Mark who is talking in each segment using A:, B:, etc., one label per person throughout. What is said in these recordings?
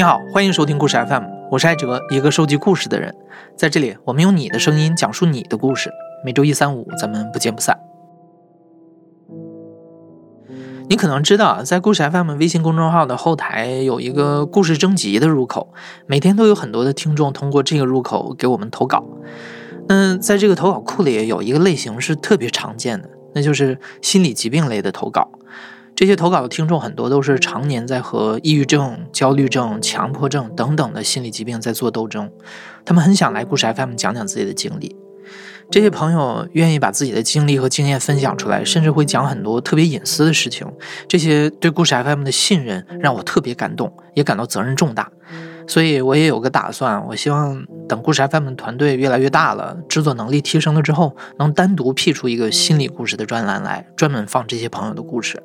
A: 你好，欢迎收听故事 FM，我是艾哲，一个收集故事的人。在这里，我们用你的声音讲述你的故事。每周一、三、五，咱们不见不散。你可能知道，在故事 FM 微信公众号的后台有一个故事征集的入口，每天都有很多的听众通过这个入口给我们投稿。嗯，在这个投稿库里有一个类型是特别常见的，那就是心理疾病类的投稿。这些投稿的听众很多都是常年在和抑郁症、焦虑症、强迫症等等的心理疾病在做斗争，他们很想来故事 FM 讲讲自己的经历。这些朋友愿意把自己的经历和经验分享出来，甚至会讲很多特别隐私的事情。这些对故事 FM 的信任让我特别感动，也感到责任重大。所以我也有个打算，我希望等故事 FM 团队越来越大了，制作能力提升了之后，能单独辟出一个心理故事的专栏来，专门放这些朋友的故事。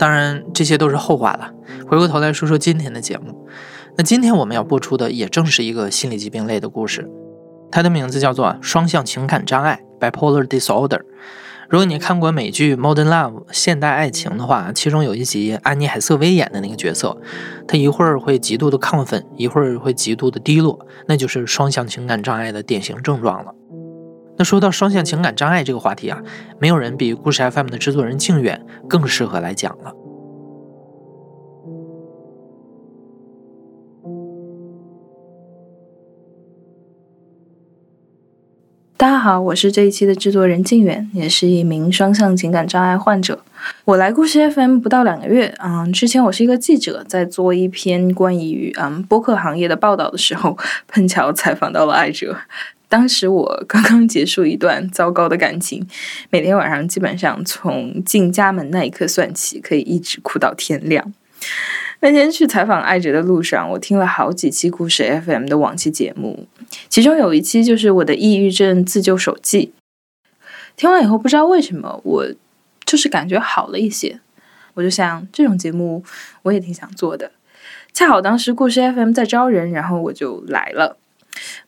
A: 当然，这些都是后话了。回过头来说说今天的节目。那今天我们要播出的也正是一个心理疾病类的故事，它的名字叫做双向情感障碍 （bipolar disorder）。如果你看过美剧《Modern Love》现代爱情的话，其中有一集安妮海瑟薇演的那个角色，她一会儿会极度的亢奋，一会儿会极度的低落，那就是双向情感障碍的典型症状了。那说到双向情感障碍这个话题啊，没有人比故事 FM 的制作人靖远更适合来讲了。
B: 大家好，我是这一期的制作人靖远，也是一名双向情感障碍患者。我来故事 FM 不到两个月，嗯，之前我是一个记者，在做一篇关于嗯播客行业的报道的时候，碰巧采访到了艾哲。当时我刚刚结束一段糟糕的感情，每天晚上基本上从进家门那一刻算起，可以一直哭到天亮。那天去采访艾哲的路上，我听了好几期故事 FM 的往期节目，其中有一期就是我的抑郁症自救手记。听完以后，不知道为什么我就是感觉好了一些，我就想这种节目我也挺想做的。恰好当时故事 FM 在招人，然后我就来了。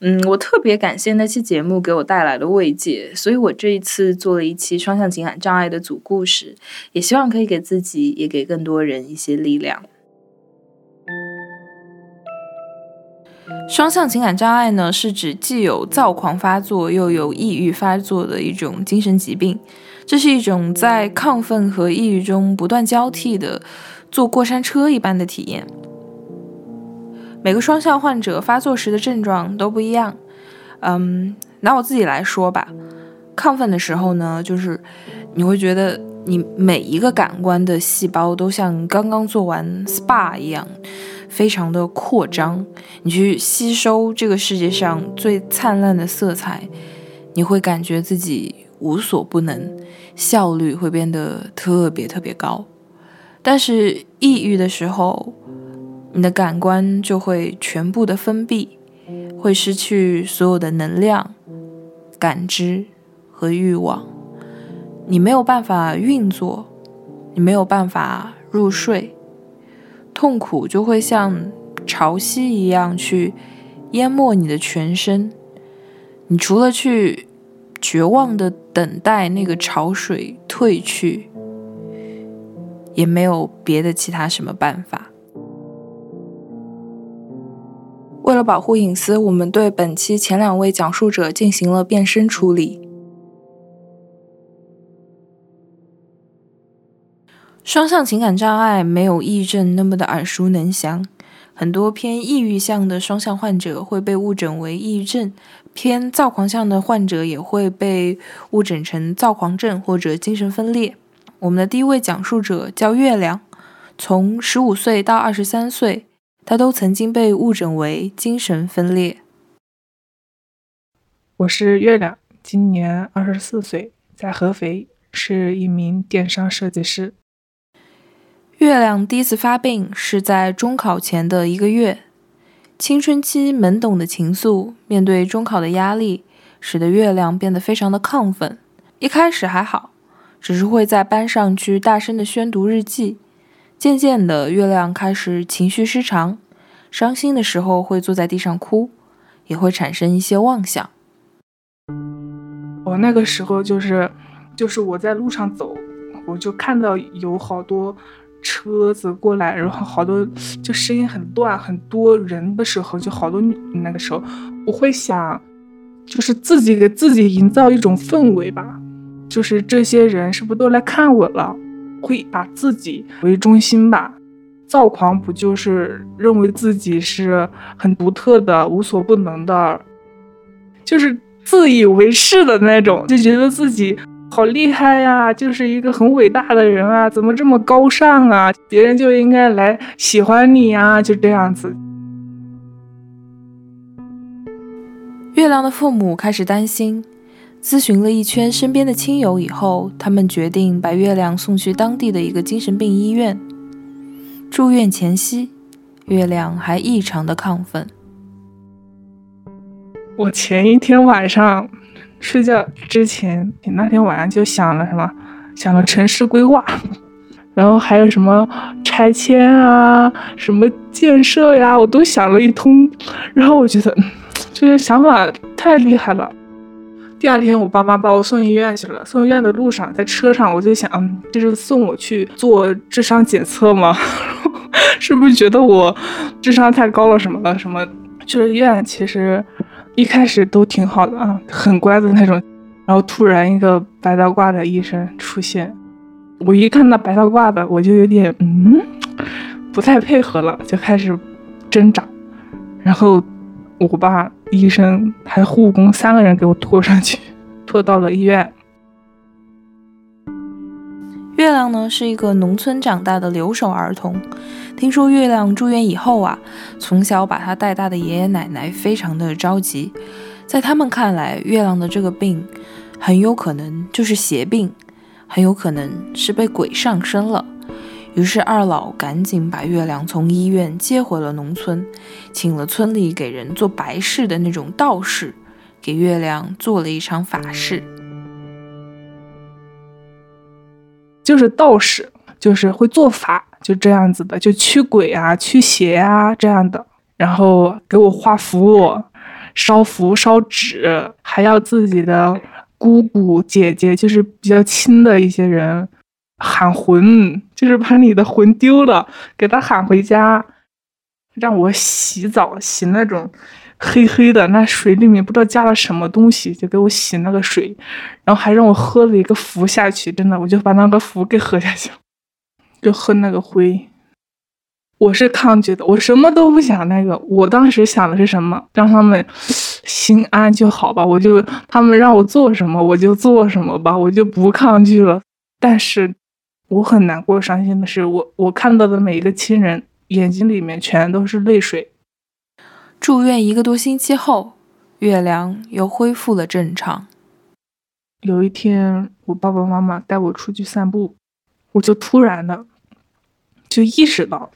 B: 嗯，我特别感谢那期节目给我带来的慰藉，所以我这一次做了一期双向情感障碍的组故事，也希望可以给自己，也给更多人一些力量。双向情感障碍呢，是指既有躁狂发作又有抑郁发作的一种精神疾病，这是一种在亢奋和抑郁中不断交替的坐过山车一般的体验。每个双向患者发作时的症状都不一样。嗯，拿我自己来说吧，亢奋的时候呢，就是你会觉得你每一个感官的细胞都像刚刚做完 SPA 一样，非常的扩张，你去吸收这个世界上最灿烂的色彩，你会感觉自己无所不能，效率会变得特别特别高。但是抑郁的时候，你的感官就会全部的封闭，会失去所有的能量、感知和欲望。你没有办法运作，你没有办法入睡，痛苦就会像潮汐一样去淹没你的全身。你除了去绝望的等待那个潮水退去，也没有别的其他什么办法。为了保护隐私，我们对本期前两位讲述者进行了变声处理。双向情感障碍没有抑郁症那么的耳熟能详，很多偏抑郁向的双向患者会被误诊为抑郁症，偏躁狂向的患者也会被误诊成躁狂症或者精神分裂。我们的第一位讲述者叫月亮，从十五岁到二十三岁。他都曾经被误诊为精神分裂。
C: 我是月亮，今年二十四岁，在合肥，是一名电商设计师。
B: 月亮第一次发病是在中考前的一个月，青春期懵懂的情愫，面对中考的压力，使得月亮变得非常的亢奋。一开始还好，只是会在班上去大声的宣读日记。渐渐的，月亮开始情绪失常，伤心的时候会坐在地上哭，也会产生一些妄想。
C: 我那个时候就是，就是我在路上走，我就看到有好多车子过来，然后好多就声音很乱，很多人的时候，就好多那个时候，我会想，就是自己给自己营造一种氛围吧，就是这些人是不是都来看我了？会把自己为中心吧。躁狂不就是认为自己是很独特的、无所不能的，就是自以为是的那种，就觉得自己。好厉害呀，就是一个很伟大的人啊！怎么这么高尚啊？别人就应该来喜欢你呀，就这样子。
B: 月亮的父母开始担心，咨询了一圈身边的亲友以后，他们决定把月亮送去当地的一个精神病医院。住院前夕，月亮还异常的亢奋。
C: 我前一天晚上。睡觉之前，那天晚上就想了什么？想了城市规划，然后还有什么拆迁啊，什么建设呀，我都想了一通。然后我觉得这些想法太厉害了。第二天，我爸妈把我送医院去了。送医院的路上，在车上我就想，嗯这是送我去做智商检测吗？是不是觉得我智商太高了什么的？什么？去了医院，其实。一开始都挺好的啊，很乖的那种，然后突然一个白大褂的医生出现，我一看那白大褂的，我就有点嗯，不太配合了，就开始挣扎，然后我爸、医生还护工三个人给我拖上去，拖到了医院。
B: 月亮呢是一个农村长大的留守儿童。听说月亮住院以后啊，从小把他带大的爷爷奶奶非常的着急，在他们看来，月亮的这个病很有可能就是邪病，很有可能是被鬼上身了。于是二老赶紧把月亮从医院接回了农村，请了村里给人做白事的那种道士，给月亮做了一场法事，
C: 就是道士，就是会做法。就这样子的，就驱鬼啊、驱邪啊这样的，然后给我画符、烧符、烧纸，还要自己的姑姑、姐姐，就是比较亲的一些人喊魂，就是把你的魂丢了，给他喊回家，让我洗澡，洗那种黑黑的那水里面不知道加了什么东西，就给我洗那个水，然后还让我喝了一个符下去，真的，我就把那个符给喝下去了。就喝那个灰，我是抗拒的，我什么都不想那个。我当时想的是什么？让他们心安就好吧，我就他们让我做什么我就做什么吧，我就不抗拒了。但是我很难过、伤心的是，我我看到的每一个亲人眼睛里面全都是泪水。
B: 住院一个多星期后，月亮又恢复了正常。
C: 有一天，我爸爸妈妈带我出去散步，我就突然的。就意识到，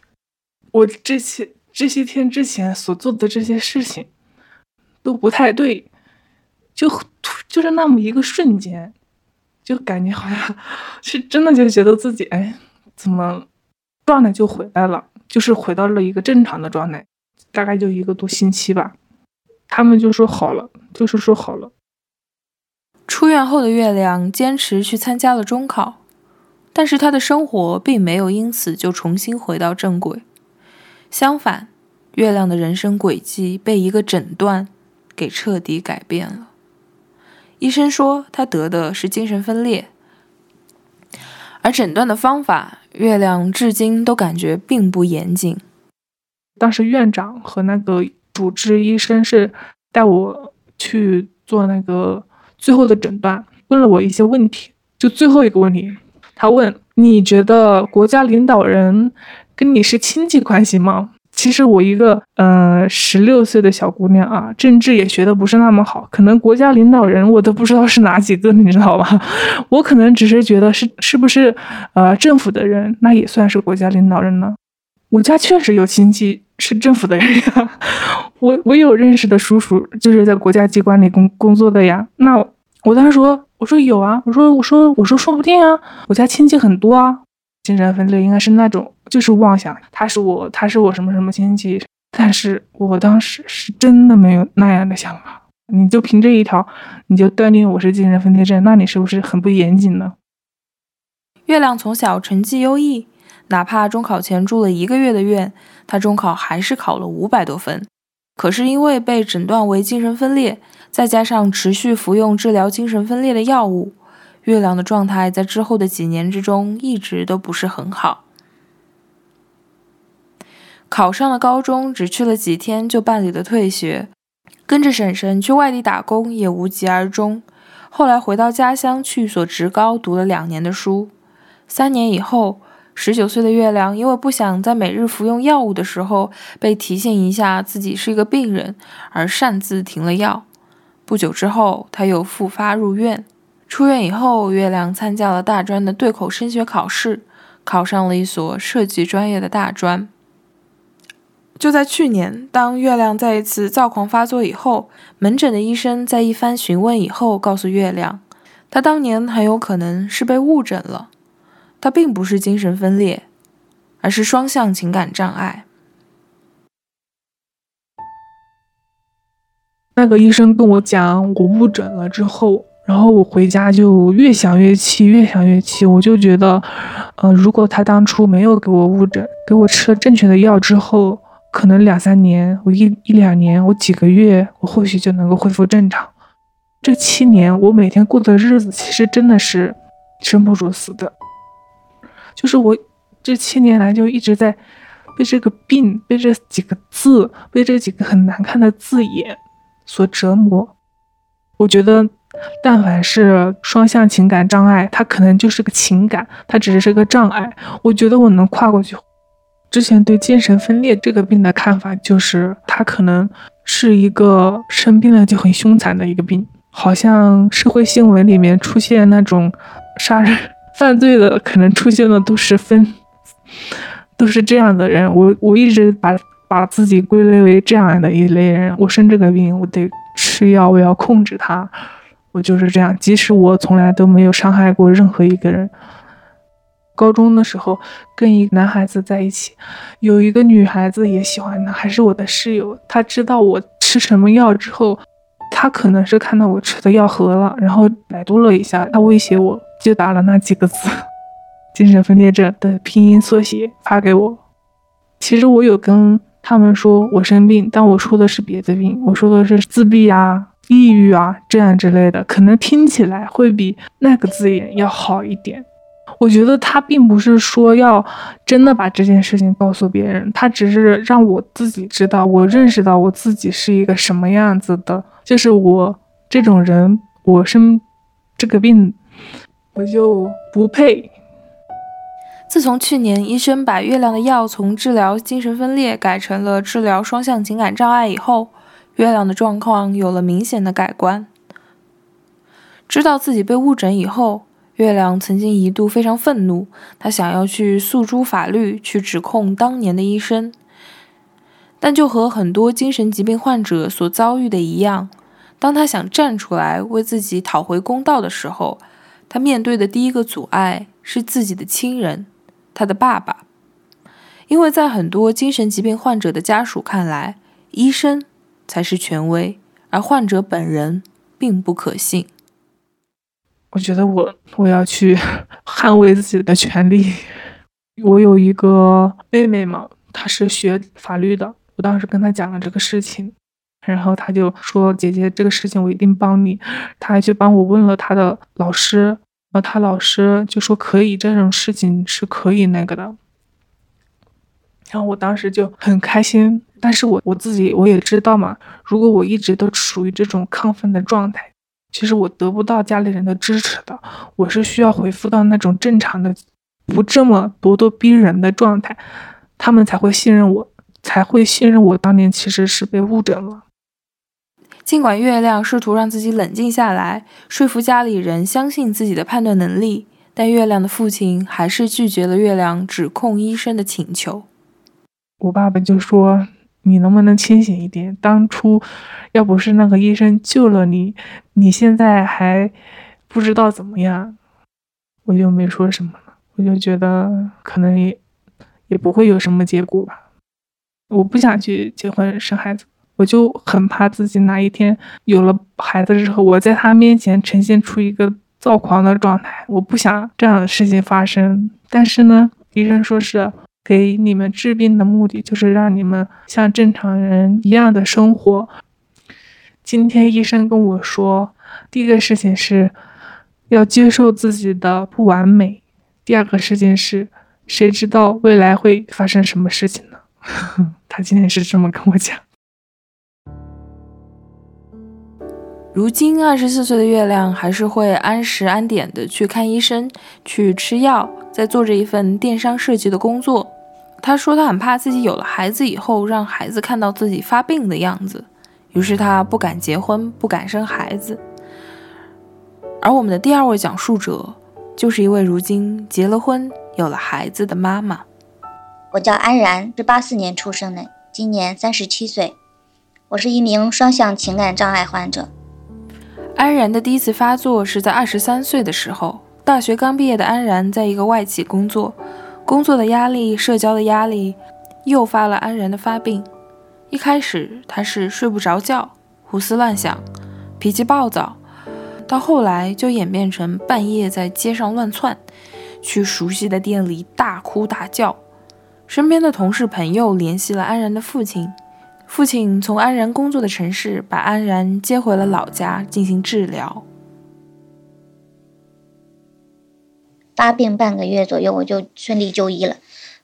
C: 我这些这些天之前所做的这些事情都不太对，就突就是那么一个瞬间，就感觉好像是真的，就觉得自己哎，怎么状态就回来了，就是回到了一个正常的状态，大概就一个多星期吧。他们就说好了，就是说好了。
B: 出院后的月亮坚持去参加了中考。但是他的生活并没有因此就重新回到正轨，相反，月亮的人生轨迹被一个诊断给彻底改变了。医生说他得的是精神分裂，而诊断的方法，月亮至今都感觉并不严谨。
C: 当时院长和那个主治医生是带我去做那个最后的诊断，问了我一些问题，就最后一个问题。他问：“你觉得国家领导人跟你是亲戚关系吗？”其实我一个呃十六岁的小姑娘啊，政治也学的不是那么好，可能国家领导人我都不知道是哪几个，你知道吧？我可能只是觉得是是不是呃政府的人，那也算是国家领导人呢？我家确实有亲戚是政府的人呀，我我有认识的叔叔就是在国家机关里工工作的呀。那我当时说。我说有啊，我说我说我说说不定啊，我家亲戚很多啊。精神分裂应该是那种就是妄想，他是我他是我什么什么亲戚，但是我当时是真的没有那样的想法。你就凭这一条，你就断定我是精神分裂症，那你是不是很不严谨呢？
B: 月亮从小成绩优异，哪怕中考前住了一个月的院，他中考还是考了五百多分。可是因为被诊断为精神分裂，再加上持续服用治疗精神分裂的药物，月亮的状态在之后的几年之中一直都不是很好。考上了高中，只去了几天就办理了退学，跟着婶婶去外地打工也无疾而终。后来回到家乡去一所职高读了两年的书，三年以后。十九岁的月亮，因为不想在每日服用药物的时候被提醒一下自己是一个病人，而擅自停了药。不久之后，他又复发入院。出院以后，月亮参加了大专的对口升学考试，考上了一所设计专业的大专。就在去年，当月亮再一次躁狂发作以后，门诊的医生在一番询问以后，告诉月亮，他当年很有可能是被误诊了。他并不是精神分裂，而是双向情感障碍。
C: 那个医生跟我讲我误诊了之后，然后我回家就越想越气，越想越气。我就觉得，呃，如果他当初没有给我误诊，给我吃了正确的药之后，可能两三年，我一一两年，我几个月，我或许就能够恢复正常。这七年我每天过的日子，其实真的是生不如死的。就是我这七年来就一直在被这个病、被这几个字、被这几个很难看的字眼所折磨。我觉得，但凡是双向情感障碍，它可能就是个情感，它只是个障碍。我觉得我能跨过去。之前对精神分裂这个病的看法就是，它可能是一个生病了就很凶残的一个病，好像社会新闻里面出现那种杀人。犯罪的可能出现的都是分，都是这样的人。我我一直把把自己归类为这样的一类人。我生这个病，我得吃药，我要控制它。我就是这样，即使我从来都没有伤害过任何一个人。高中的时候跟一个男孩子在一起，有一个女孩子也喜欢他，还是我的室友。她知道我吃什么药之后。她可能是看到我吃的药盒了，然后百度了一下，他威胁我，就打了那几个字“ 精神分裂症”的拼音缩写发给我。其实我有跟他们说我生病，但我说的是别的病，我说的是自闭啊、抑郁啊这样之类的，可能听起来会比那个字眼要好一点。我觉得他并不是说要真的把这件事情告诉别人，他只是让我自己知道，我认识到我自己是一个什么样子的。就是我这种人，我生这个病，我就不配。
B: 自从去年医生把月亮的药从治疗精神分裂改成了治疗双向情感障碍以后，月亮的状况有了明显的改观。知道自己被误诊以后，月亮曾经一度非常愤怒，他想要去诉诸法律，去指控当年的医生。但就和很多精神疾病患者所遭遇的一样，当他想站出来为自己讨回公道的时候，他面对的第一个阻碍是自己的亲人，他的爸爸。因为在很多精神疾病患者的家属看来，医生才是权威，而患者本人并不可信。
C: 我觉得我我要去 捍卫自己的权利。我有一个妹妹嘛，她是学法律的。我当时跟她讲了这个事情，然后她就说：“姐姐，这个事情我一定帮你。”他还去帮我问了他的老师，然后他老师就说：“可以，这种事情是可以那个的。”然后我当时就很开心，但是我我自己我也知道嘛，如果我一直都处于这种亢奋的状态，其实我得不到家里人的支持的，我是需要恢复到那种正常的，不这么咄咄逼人的状态，他们才会信任我。才会信任我。当年其实是被误诊了。
B: 尽管月亮试图让自己冷静下来，说服家里人相信自己的判断能力，但月亮的父亲还是拒绝了月亮指控医生的请求。
C: 我爸爸就说：“你能不能清醒一点？当初要不是那个医生救了你，你现在还不知道怎么样。”我就没说什么了。我就觉得可能也也不会有什么结果吧。我不想去结婚生孩子，我就很怕自己哪一天有了孩子之后，我在他面前呈现出一个躁狂的状态。我不想这样的事情发生。但是呢，医生说是给你们治病的目的就是让你们像正常人一样的生活。今天医生跟我说，第一个事情是要接受自己的不完美，第二个事情是谁知道未来会发生什么事情呢？他今天是这么跟我讲。
B: 如今二十四岁的月亮还是会按时按点的去看医生，去吃药，在做着一份电商设计的工作。他说他很怕自己有了孩子以后，让孩子看到自己发病的样子。于是他不敢结婚，不敢生孩子。而我们的第二位讲述者，就是一位如今结了婚、有了孩子的妈妈。
D: 我叫安然，是八四年出生的，今年三十七岁。我是一名双向情感障碍患者。
B: 安然的第一次发作是在二十三岁的时候，大学刚毕业的安然在一个外企工作，工作的压力、社交的压力，诱发了安然的发病。一开始他是睡不着觉，胡思乱想，脾气暴躁，到后来就演变成半夜在街上乱窜，去熟悉的店里大哭大叫。身边的同事朋友联系了安然的父亲，父亲从安然工作的城市把安然接回了老家进行治疗。
D: 发病半个月左右，我就顺利就医了。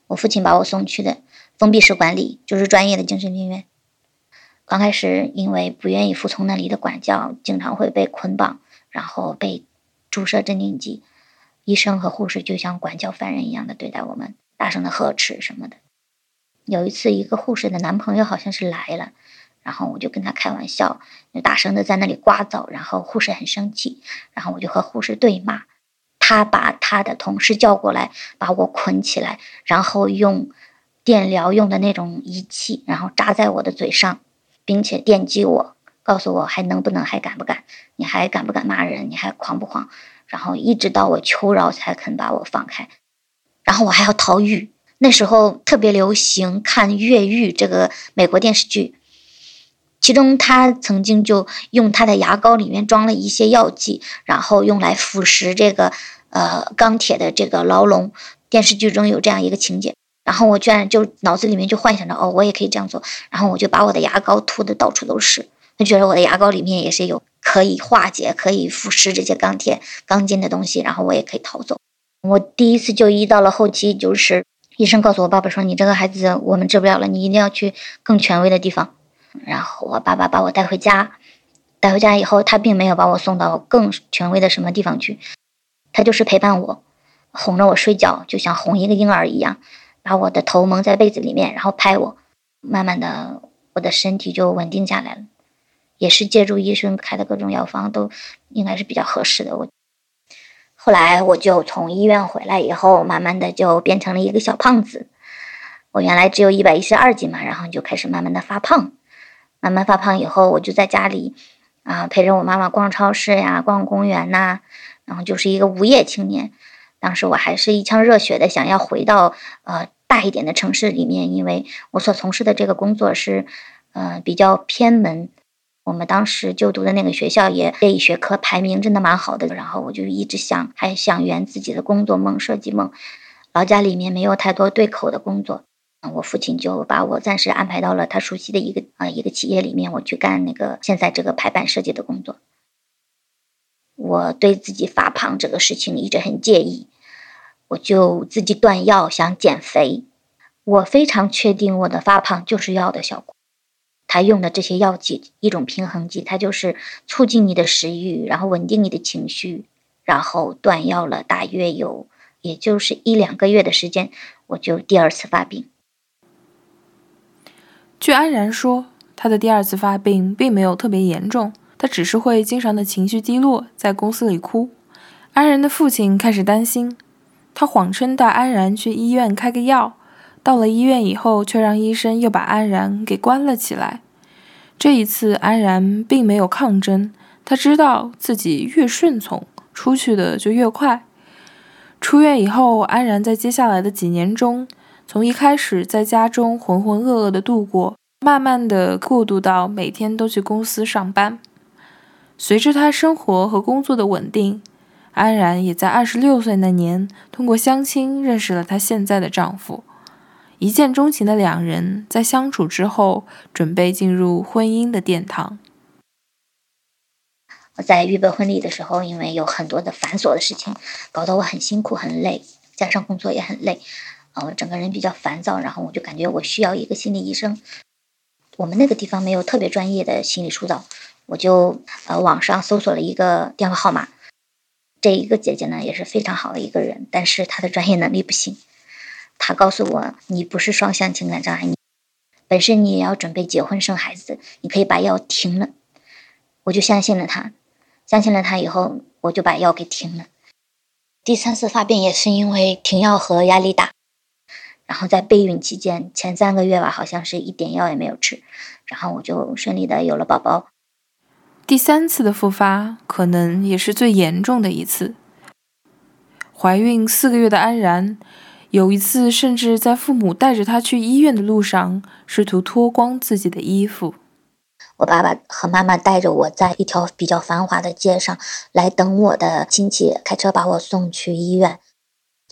D: 我父亲把我送去的。封闭式管理就是专业的精神病院。刚开始因为不愿意服从那里的管教，经常会被捆绑，然后被注射镇定剂。医生和护士就像管教犯人一样的对待我们，大声的呵斥什么的。有一次，一个护士的男朋友好像是来了，然后我就跟他开玩笑，就大声的在那里刮噪，然后护士很生气，然后我就和护士对骂。他把他的同事叫过来，把我捆起来，然后用。电疗用的那种仪器，然后扎在我的嘴上，并且电击我，告诉我还能不能，还敢不敢？你还敢不敢骂人？你还狂不狂？然后一直到我求饶才肯把我放开。然后我还要逃狱。那时候特别流行看越狱这个美国电视剧，其中他曾经就用他的牙膏里面装了一些药剂，然后用来腐蚀这个呃钢铁的这个牢笼。电视剧中有这样一个情节。然后我居然就脑子里面就幻想着，哦，我也可以这样做。然后我就把我的牙膏涂的到处都是，就觉得我的牙膏里面也是有可以化解、可以腐蚀这些钢铁、钢筋的东西。然后我也可以逃走。我第一次就医到了后期，就是医生告诉我爸爸说：“你这个孩子我们治不了了，你一定要去更权威的地方。”然后我爸爸把我带回家，带回家以后，他并没有把我送到更权威的什么地方去，他就是陪伴我，哄着我睡觉，就像哄一个婴儿一样。把我的头蒙在被子里面，然后拍我，慢慢的我的身体就稳定下来了，也是借助医生开的各种药方，都应该是比较合适的。我后来我就从医院回来以后，慢慢的就变成了一个小胖子。我原来只有一百一十二斤嘛，然后就开始慢慢的发胖，慢慢发胖以后，我就在家里啊陪着我妈妈逛超市呀，逛公园呐，然后就是一个无业青年。当时我还是一腔热血的想要回到呃大一点的城市里面，因为我所从事的这个工作是，呃比较偏门。我们当时就读的那个学校也这一学科排名真的蛮好的，然后我就一直想还想圆自己的工作梦、设计梦。老家里面没有太多对口的工作，我父亲就把我暂时安排到了他熟悉的一个呃一个企业里面，我去干那个现在这个排版设计的工作。我对自己发胖这个事情一直很介意。我就自己断药，想减肥。我非常确定我的发胖就是药的效果。他用的这些药剂，一种平衡剂，它就是促进你的食欲，然后稳定你的情绪。然后断药了大约有，也就是一两个月的时间，我就第二次发病。
B: 据安然说，他的第二次发病并没有特别严重，他只是会经常的情绪低落，在公司里哭。安然的父亲开始担心。他谎称带安然去医院开个药，到了医院以后，却让医生又把安然给关了起来。这一次，安然并没有抗争，他知道自己越顺从，出去的就越快。出院以后，安然在接下来的几年中，从一开始在家中浑浑噩噩的度过，慢慢的过渡到每天都去公司上班。随着他生活和工作的稳定。安然也在二十六岁那年通过相亲认识了她现在的丈夫。一见钟情的两人在相处之后，准备进入婚姻的殿堂。
D: 我在预备婚礼的时候，因为有很多的繁琐的事情，搞得我很辛苦、很累，加上工作也很累，啊，我整个人比较烦躁。然后我就感觉我需要一个心理医生。我们那个地方没有特别专业的心理疏导，我就呃网上搜索了一个电话号码。这一个姐姐呢也是非常好的一个人，但是她的专业能力不行。他告诉我：“你不是双向情感障碍，你本身你也要准备结婚生孩子，你可以把药停了。”我就相信了他，相信了他以后，我就把药给停了。第三次发病也是因为停药和压力大，然后在备孕期间前三个月吧，好像是一点药也没有吃，然后我就顺利的有了宝宝。
B: 第三次的复发可能也是最严重的一次。怀孕四个月的安然。有一次，甚至在父母带着她去医院的路上，试图脱光自己的衣服。
D: 我爸爸和妈妈带着我在一条比较繁华的街上来等我的亲戚开车把我送去医院。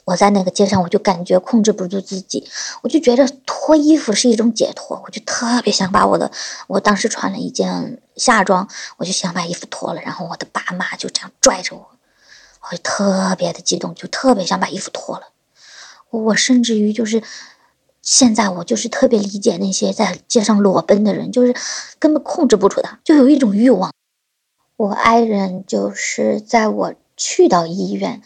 D: 我在那个街上，我就感觉控制不住自己，我就觉得脱衣服是一种解脱，我就特别想把我的，我当时穿了一件夏装，我就想把衣服脱了，然后我的爸妈就这样拽着我，我就特别的激动，就特别想把衣服脱了。我甚至于就是，现在我就是特别理解那些在街上裸奔的人，就是根本控制不住的，就有一种欲望。我爱人就是在我去到医院，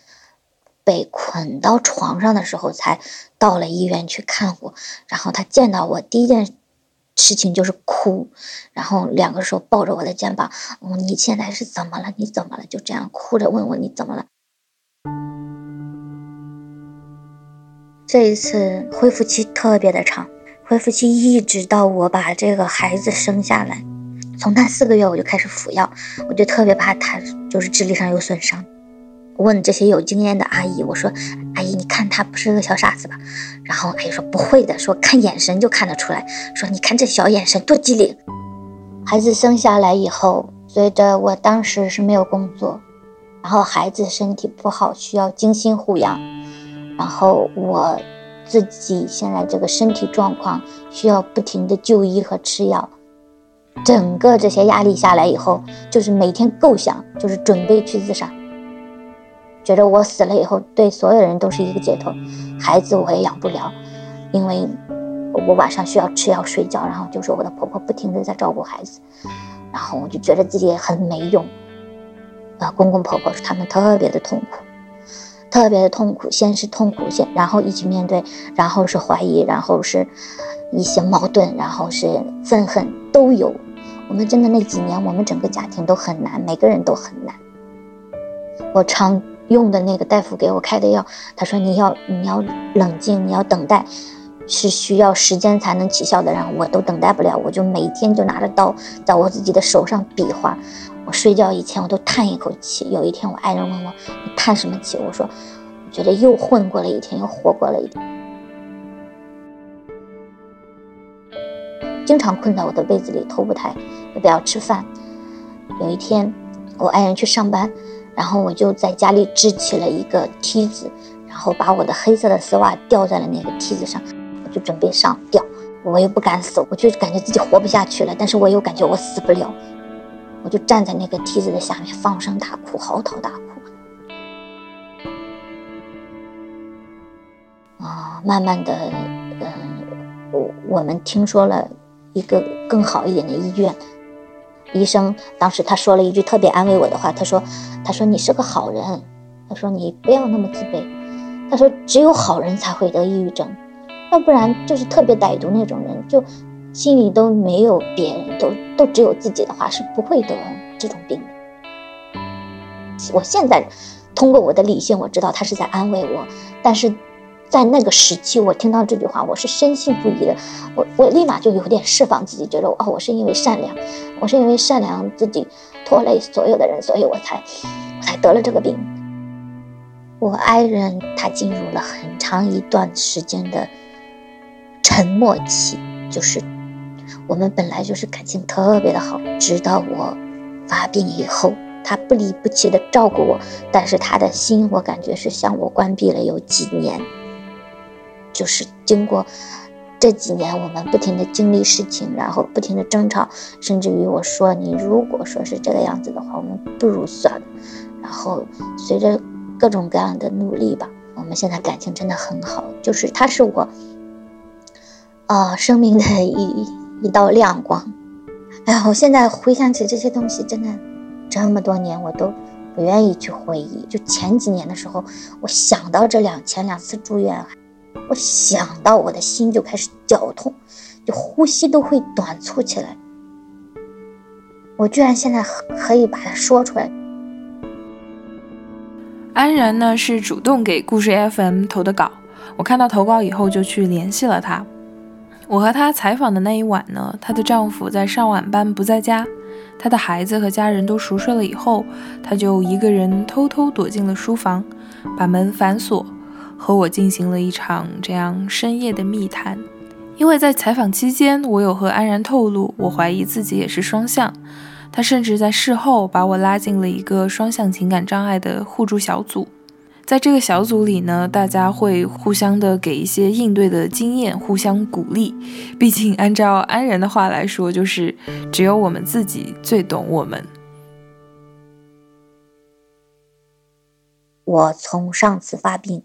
D: 被捆到床上的时候，才到了医院去看我。然后他见到我第一件事情就是哭，然后两个手抱着我的肩膀，哦，你现在是怎么了？你怎么了？就这样哭着问我你怎么了？这一次恢复期特别的长，恢复期一直到我把这个孩子生下来，从他四个月我就开始服药，我就特别怕他就是智力上有损伤。问这些有经验的阿姨，我说：“阿姨，你看他不是个小傻子吧？”然后阿姨说：“不会的，说看眼神就看得出来。说你看这小眼神多机灵。”孩子生下来以后，随着我当时是没有工作，然后孩子身体不好，需要精心护养。然后我自己现在这个身体状况需要不停的就医和吃药，整个这些压力下来以后，就是每天构想，就是准备去自杀，觉得我死了以后对所有人都是一个解脱，孩子我也养不了，因为我晚上需要吃药睡觉，然后就是我的婆婆不停的在照顾孩子，然后我就觉得自己很没用，啊，公公婆婆他们特别的痛苦。特别的痛苦，先是痛苦，先然后一起面对，然后是怀疑，然后是一些矛盾，然后是愤恨，都有。我们真的那几年，我们整个家庭都很难，每个人都很难。我常用的那个大夫给我开的药，他说你要你要冷静，你要等待，是需要时间才能起效的。然后我都等待不了，我就每天就拿着刀在我自己的手上比划。我睡觉以前我都叹一口气。有一天，我爱人问我：“你叹什么气？”我说：“觉得又混过了一天，又活过了一天，经常困在我的被子里，头不抬，也不要吃饭。”有一天，我爱人去上班，然后我就在家里支起了一个梯子，然后把我的黑色的丝袜吊在了那个梯子上，我就准备上吊。我又不敢死，我就感觉自己活不下去了，但是我又感觉我死不了。我就站在那个梯子的下面，放声大哭，嚎啕大哭。啊，慢慢的，嗯，我我们听说了一个更好一点的医院，医生当时他说了一句特别安慰我的话，他说：“他说你是个好人，他说你不要那么自卑，他说只有好人才会得抑郁症，要不然就是特别歹毒那种人就。”心里都没有别人，都都只有自己的话是不会得这种病的。我现在通过我的理性，我知道他是在安慰我，但是在那个时期，我听到这句话，我是深信不疑的。我我立马就有点释放自己，觉得哦，我是因为善良，我是因为善良自己拖累所有的人，所以我才我才得了这个病。我爱人他进入了很长一段时间的沉默期，就是。我们本来就是感情特别的好，直到我发病以后，他不离不弃的照顾我，但是他的心我感觉是向我关闭了有几年，就是经过这几年我们不停的经历事情，然后不停的争吵，甚至于我说你如果说是这个样子的话，我们不如算了。然后随着各种各样的努力吧，我们现在感情真的很好，就是他是我啊生命的一一道亮光。哎呀，我现在回想起这些东西，真的。这么多年，我都不愿意去回忆。就前几年的时候，我想到这两前两次住院，我想到我的心就开始绞痛，就呼吸都会短促起来。我居然现在可以把它说出来。
B: 安然呢是主动给故事 FM 投的稿，我看到投稿以后就去联系了她。我和她采访的那一晚呢，她的丈夫在上晚班不在家。她的孩子和家人都熟睡了以后，她就一个人偷偷躲进了书房，把门反锁，和我进行了一场这样深夜的密谈。因为在采访期间，我有和安然透露，我怀疑自己也是双向。他甚至在事后把我拉进了一个双向情感障碍的互助小组。在这个小组里呢，大家会互相的给一些应对的经验，互相鼓励。毕竟按照安然的话来说，就是只有我们自己最懂我们。
D: 我从上次发病，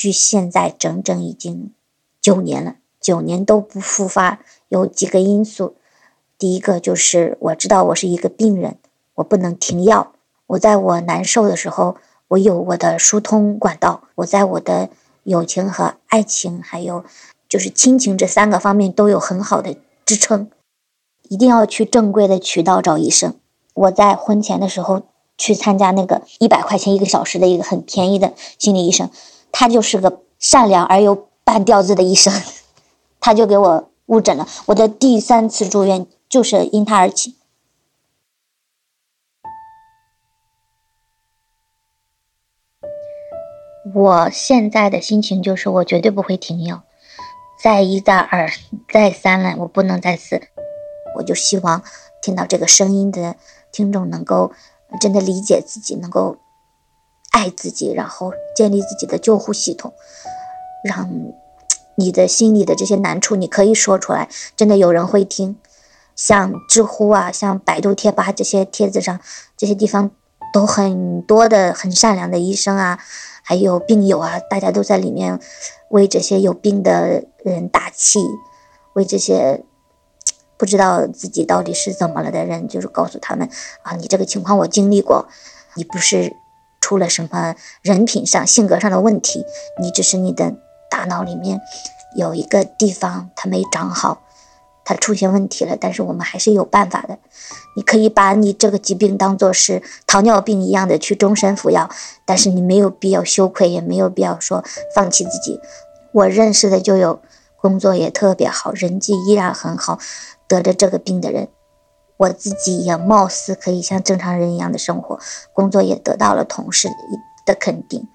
D: 距现在整整已经九年了，九年都不复发，有几个因素。第一个就是我知道我是一个病人，我不能停药。我在我难受的时候。我有我的疏通管道，我在我的友情和爱情，还有就是亲情这三个方面都有很好的支撑。一定要去正规的渠道找医生。我在婚前的时候去参加那个一百块钱一个小时的一个很便宜的心理医生，他就是个善良而又半吊子的医生，他就给我误诊了。我的第三次住院就是因他而起。我现在的心情就是，我绝对不会停药，再一再二再三了，我不能再四。我就希望听到这个声音的听众能够真的理解自己，能够爱自己，然后建立自己的救护系统，让你的心里的这些难处你可以说出来，真的有人会听。像知乎啊，像百度贴吧这些帖子上，这些地方都很多的很善良的医生啊。还有病友啊，大家都在里面为这些有病的人打气，为这些不知道自己到底是怎么了的人，就是告诉他们啊，你这个情况我经历过，你不是出了什么人品上、性格上的问题，你只是你的大脑里面有一个地方它没长好。它出现问题了，但是我们还是有办法的。你可以把你这个疾病当做是糖尿病一样的去终身服药，但是你没有必要羞愧，也没有必要说放弃自己。我认识的就有工作也特别好，人际依然很好，得着这个病的人，我自己也貌似可以像正常人一样的生活，工作也得到了同事的肯定。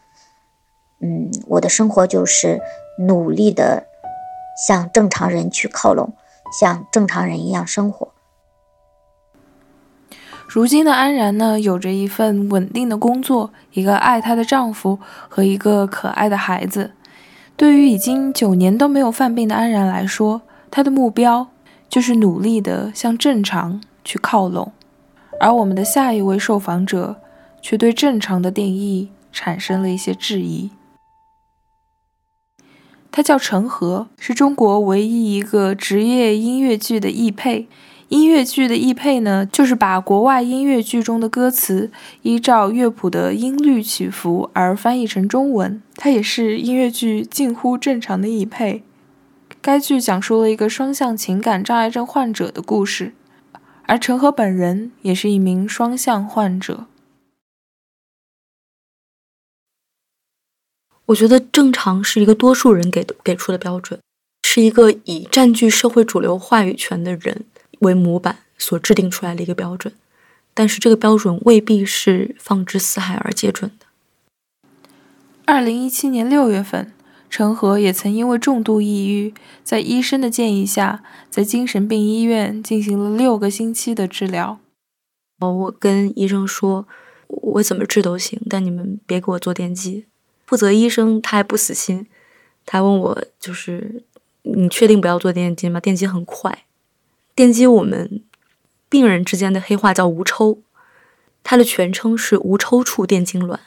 D: 嗯，我的生活就是努力的向正常人去靠拢。像正常人一样生活。
B: 如今的安然呢，有着一份稳定的工作，一个爱她的丈夫和一个可爱的孩子。对于已经九年都没有犯病的安然来说，她的目标就是努力的向正常去靠拢。而我们的下一位受访者却对正常的定义产生了一些质疑。他叫陈和，是中国唯一一个职业音乐剧的译配。音乐剧的译配呢，就是把国外音乐剧中的歌词依照乐谱的音律起伏而翻译成中文。他也是音乐剧近乎正常的译配。该剧讲述了一个双向情感障碍症患者的故事，而陈赫本人也是一名双向患者。
E: 我觉得正常是一个多数人给给出的标准，是一个以占据社会主流话语权的人为模板所制定出来的一个标准，但是这个标准未必是放之四海而皆准的。
B: 二零一七年六月份，陈和也曾因为重度抑郁，在医生的建议下，在精神病医院进行了六个星期的治疗。
E: 哦我跟医生说，我怎么治都行，但你们别给我做电击。负责医生他还不死心，他问我就是你确定不要做电击吗？电击很快，电击我们病人之间的黑话叫无抽，它的全称是无抽搐电痉挛，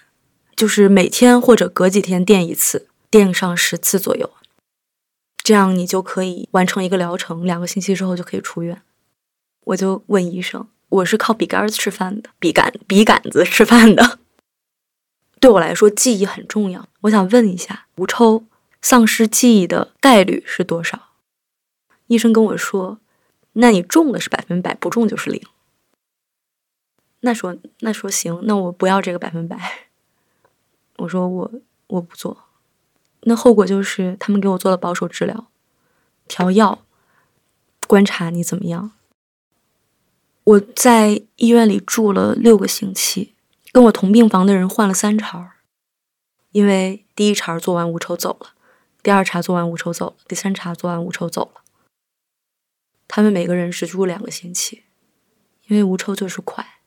E: 就是每天或者隔几天电一次，垫上十次左右，这样你就可以完成一个疗程，两个星期之后就可以出院。我就问医生，我是靠笔杆子吃饭的，笔杆笔杆子吃饭的。对我来说，记忆很重要。我想问一下，无抽丧失记忆的概率是多少？医生跟我说，那你中的是百分百，不中就是零。那说那说行，那我不要这个百分百。我说我我不做。那后果就是他们给我做了保守治疗，调药，观察你怎么样。我在医院里住了六个星期。跟我同病房的人换了三茬，因为第一茬做完无抽走了，第二茬做完无抽走了，第三茬做完无抽走了。他们每个人只住两个星期，因为无抽就是快。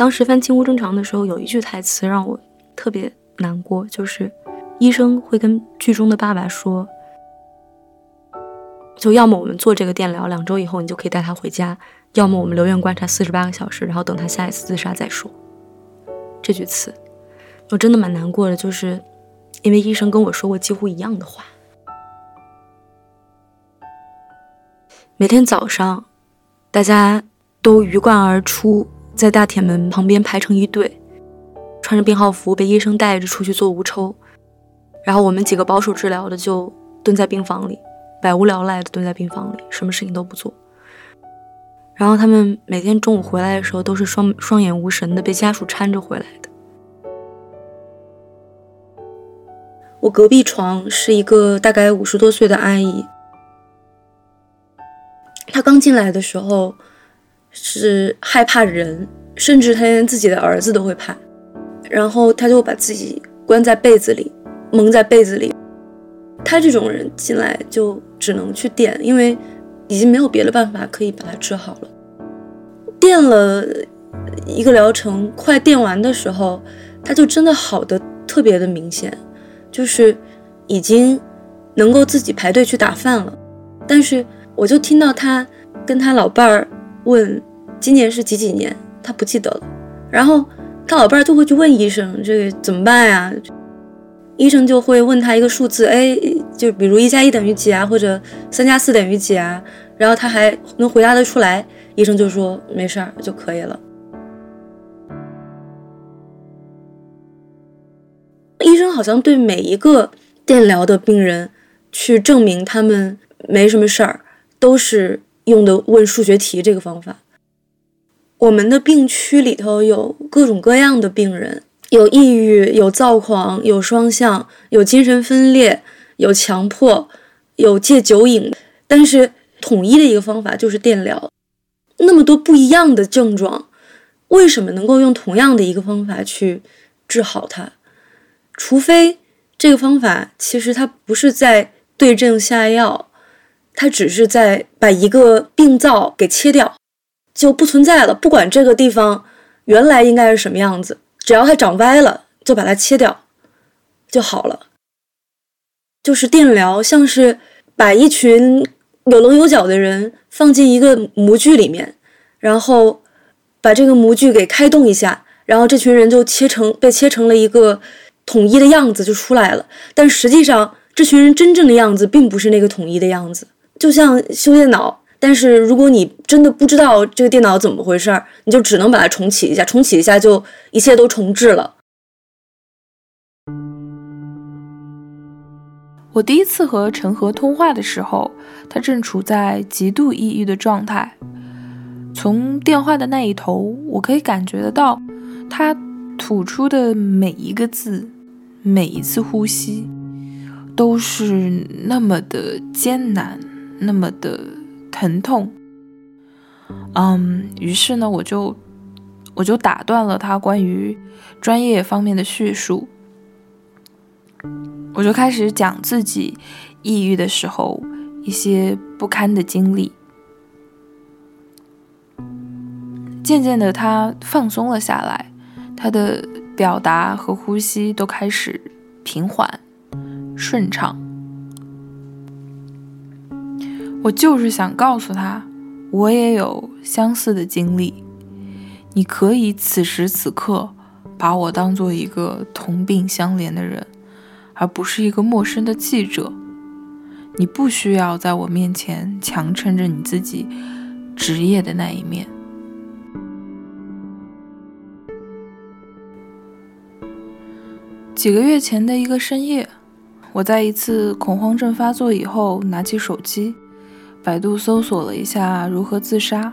E: 当时翻《清无正常》的时候，有一句台词让我特别难过，就是医生会跟剧中的爸爸说：“就要么我们做这个电疗，两周以后你就可以带他回家。”要么我们留院观察四十八个小时，然后等他下一次自杀再说。这句词，我真的蛮难过的，就是因为医生跟我说过几乎一样的话。每天早上，大家都鱼贯而出，在大铁门旁边排成一队，穿着病号服被医生带着出去做无抽，然后我们几个保守治疗的就蹲在病房里，百无聊赖的蹲在病房里，什么事情都不做。然后他们每天中午回来的时候，都是双双眼无神的，被家属搀着回来的。我隔壁床是一个大概五十多岁的阿姨，她刚进来的时候是害怕人，甚至他连自己的儿子都会怕，然后他就把自己关在被子里，蒙在被子里。他这种人进来就只能去电，因为。已经没有别的办法可以把它治好了。电了一个疗程，快电完的时候，他就真的好的特别的明显，就是已经能够自己排队去打饭了。但是我就听到他跟他老伴儿问今年是几几年，他不记得了。然后他老伴儿就会去问医生这个怎么办呀？医生就会问他一个数字，哎，就比如一加一等于几啊，或者三加四等于几啊，然后他还能回答得出来，医生就说没事儿就可以了。医生好像对每一个电疗的病人去证明他们没什么事儿，都是用的问数学题这个方法。我们的病区里头有各种各样的病人。有抑郁，有躁狂，有双向，有精神分裂，有强迫，有戒酒瘾，但是统一的一个方法就是电疗。那么多不一样的症状，为什么能够用同样的一个方法去治好它？除非这个方法其实它不是在对症下药，它只是在把一个病灶给切掉，就不存在了。不管这个地方原来应该是什么样子。只要它长歪了，就把它切掉就好了。就是电疗，像是把一群有棱有角的人放进一个模具里面，然后把这个模具给开动一下，然后这群人就切成被切成了一个统一的样子就出来了。但实际上，这群人真正的样子并不是那个统一的样子，就像修电脑。但是如果你真的不知道这个电脑怎么回事儿，你就只能把它重启一下，重启一下就一切都重置了。
B: 我第一次和陈和通话的时候，他正处在极度抑郁的状态。从电话的那一头，我可以感觉得到，他吐出的每一个字，每一次呼吸，都是那么的艰难，那么的。疼痛，嗯，于是呢，我就我就打断了他关于专业方面的叙述，我就开始讲自己抑郁的时候一些不堪的经历。渐渐的，他放松了下来，他的表达和呼吸都开始平缓、顺畅。我就是想告诉他，我也有相似的经历。你可以此时此刻把我当做一个同病相怜的人，而不是一个陌生的记者。你不需要在我面前强撑着你自己职业的那一面。几个月前的一个深夜，我在一次恐慌症发作以后，拿起手机，百度搜索了一下如何自杀。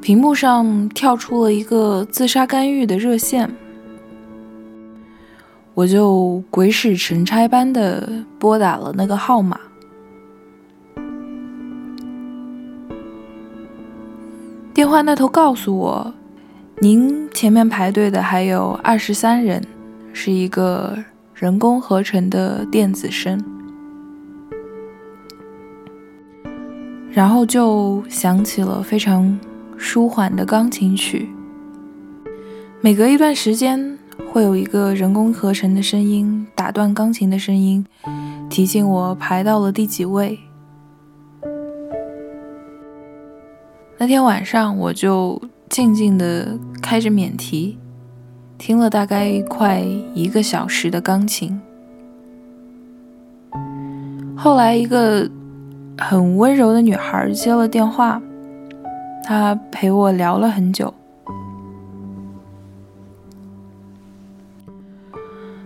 B: 屏幕上跳出了一个自杀干预的热线，我就鬼使神差般的拨打了那个号码。电话那头告诉我，您前面排队的还有二十三人，是一个人工合成的电子声。然后就响起了非常。舒缓的钢琴曲，每隔一段时间会有一个人工合成的声音打断钢琴的声音，提醒我排到了第几位。那天晚上，我就静静的开着免提，听了大概快一个小时的钢琴。后来，一个很温柔的女孩接了电话。她陪我聊了很久。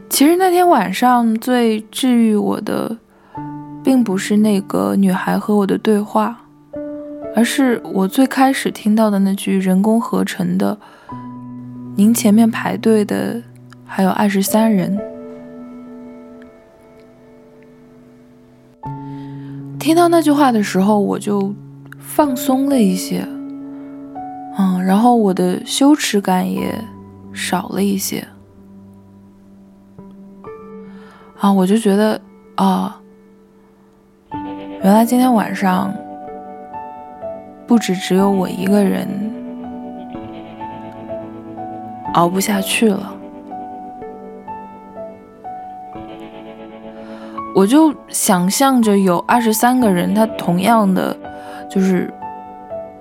B: 其实那天晚上最治愈我的，并不是那个女孩和我的对话，而是我最开始听到的那句人工合成的“您前面排队的还有二十三人”。听到那句话的时候，我就放松了一些。嗯，然后我的羞耻感也少了一些啊，我就觉得啊，原来今天晚上不止只有我一个人熬不下去了，我就想象着有二十三个人，他同样的就是。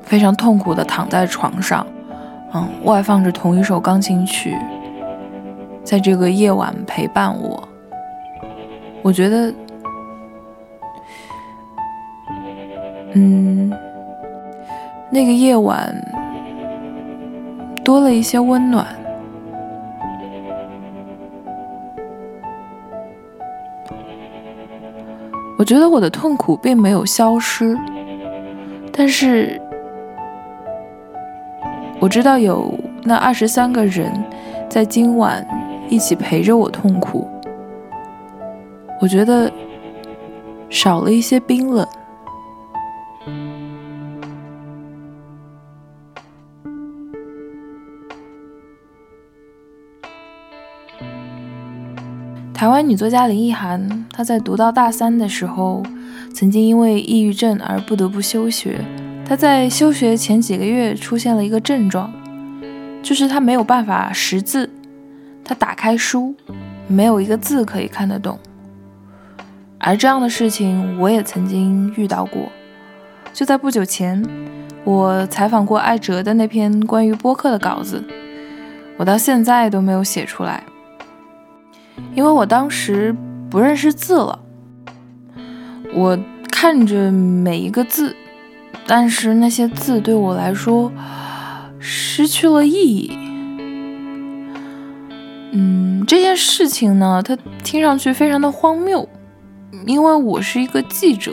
B: 非常痛苦的躺在床上，嗯，外放着同一首钢琴曲，在这个夜晚陪伴我。我觉得，嗯，那个夜晚多了一些温暖。我觉得我的痛苦并没有消失，但是。我知道有那二十三个人在今晚一起陪着我痛苦，我觉得少了一些冰冷。台湾女作家林奕涵，她在读到大三的时候，曾经因为抑郁症而不得不休学。她在休学前几个月出现了一个症状，就是她没有办法识字，他打开书，没有一个字可以看得懂。而这样的事情我也曾经遇到过。就在不久前，我采访过艾哲的那篇关于播客的稿子，我到现在都没有写出来，因为我当时不认识字了。我看着每一个字。但是那些字对我来说失去了意义。嗯，这件事情呢，它听上去非常的荒谬，因为我是一个记者。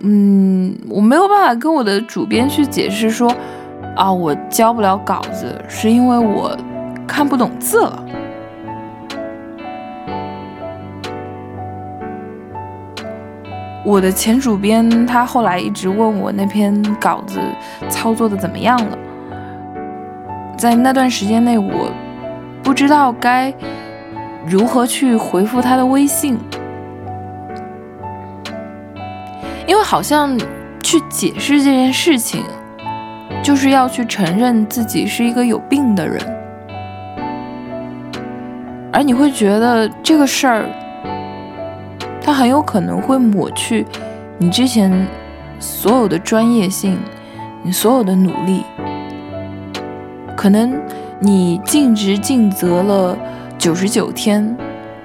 B: 嗯，我没有办法跟我的主编去解释说，啊，我交不了稿子是因为我看不懂字了。我的前主编他后来一直问我那篇稿子操作的怎么样了，在那段时间内，我不知道该如何去回复他的微信，因为好像去解释这件事情，就是要去承认自己是一个有病的人，而你会觉得这个事儿，它很有可能会抹去你之前所有的专业性，你所有的努力，可能你尽职尽责了九十九天，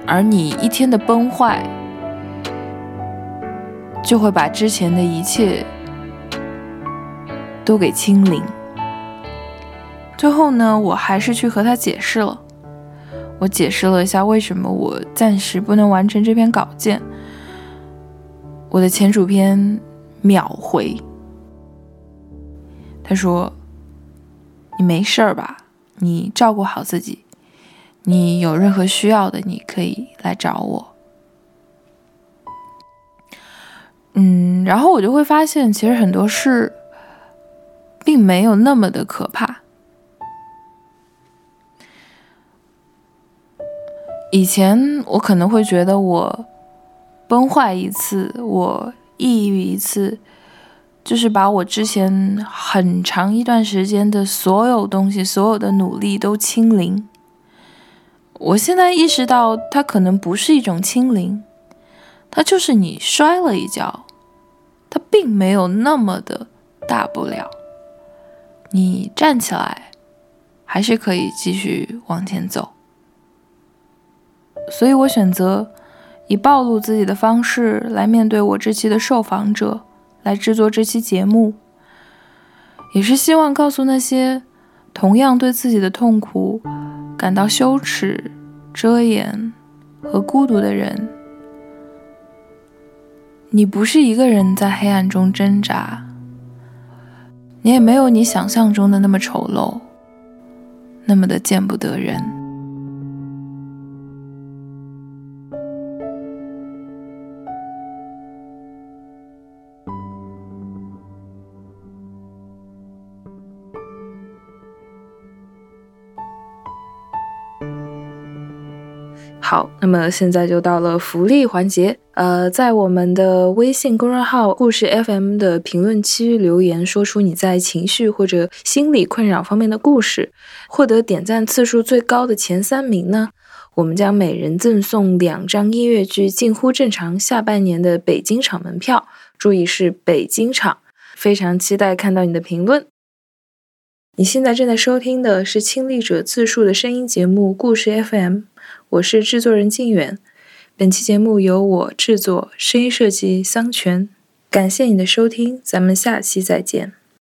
B: 而你一天的崩坏。就会把之前的一切都给清零。最后呢，我还是去和他解释了，我解释了一下为什么我暂时不能完成这篇稿件。我的前主编秒回，他说：“你没事儿吧？你照顾好自己，你有任何需要的，你可以来找我。”嗯，然后我就会发现，其实很多事并没有那么的可怕。以前我可能会觉得，我崩坏一次，我抑郁一次，就是把我之前很长一段时间的所有东西、所有的努力都清零。我现在意识到，它可能不是一种清零。它就是你摔了一跤，它并没有那么的大不了，你站起来还是可以继续往前走。所以我选择以暴露自己的方式来面对我这期的受访者，来制作这期节目，也是希望告诉那些同样对自己的痛苦感到羞耻、遮掩和孤独的人。你不是一个人在黑暗中挣扎，你也没有你想象中的那么丑陋，那么的见不得人。好，那么现在就到了福利环节。呃，在我们的微信公众号“故事 FM” 的评论区留言，说出你在情绪或者心理困扰方面的故事，获得点赞次数最高的前三名呢，我们将每人赠送两张音乐剧《近乎正常》下半年的北京场门票。注意是北京场，非常期待看到你的评论。你现在正在收听的是亲历者自述的声音节目《故事 FM》。我是制作人静远，本期节目由我制作，声音设计桑泉。感谢你的收听，咱们下期再见。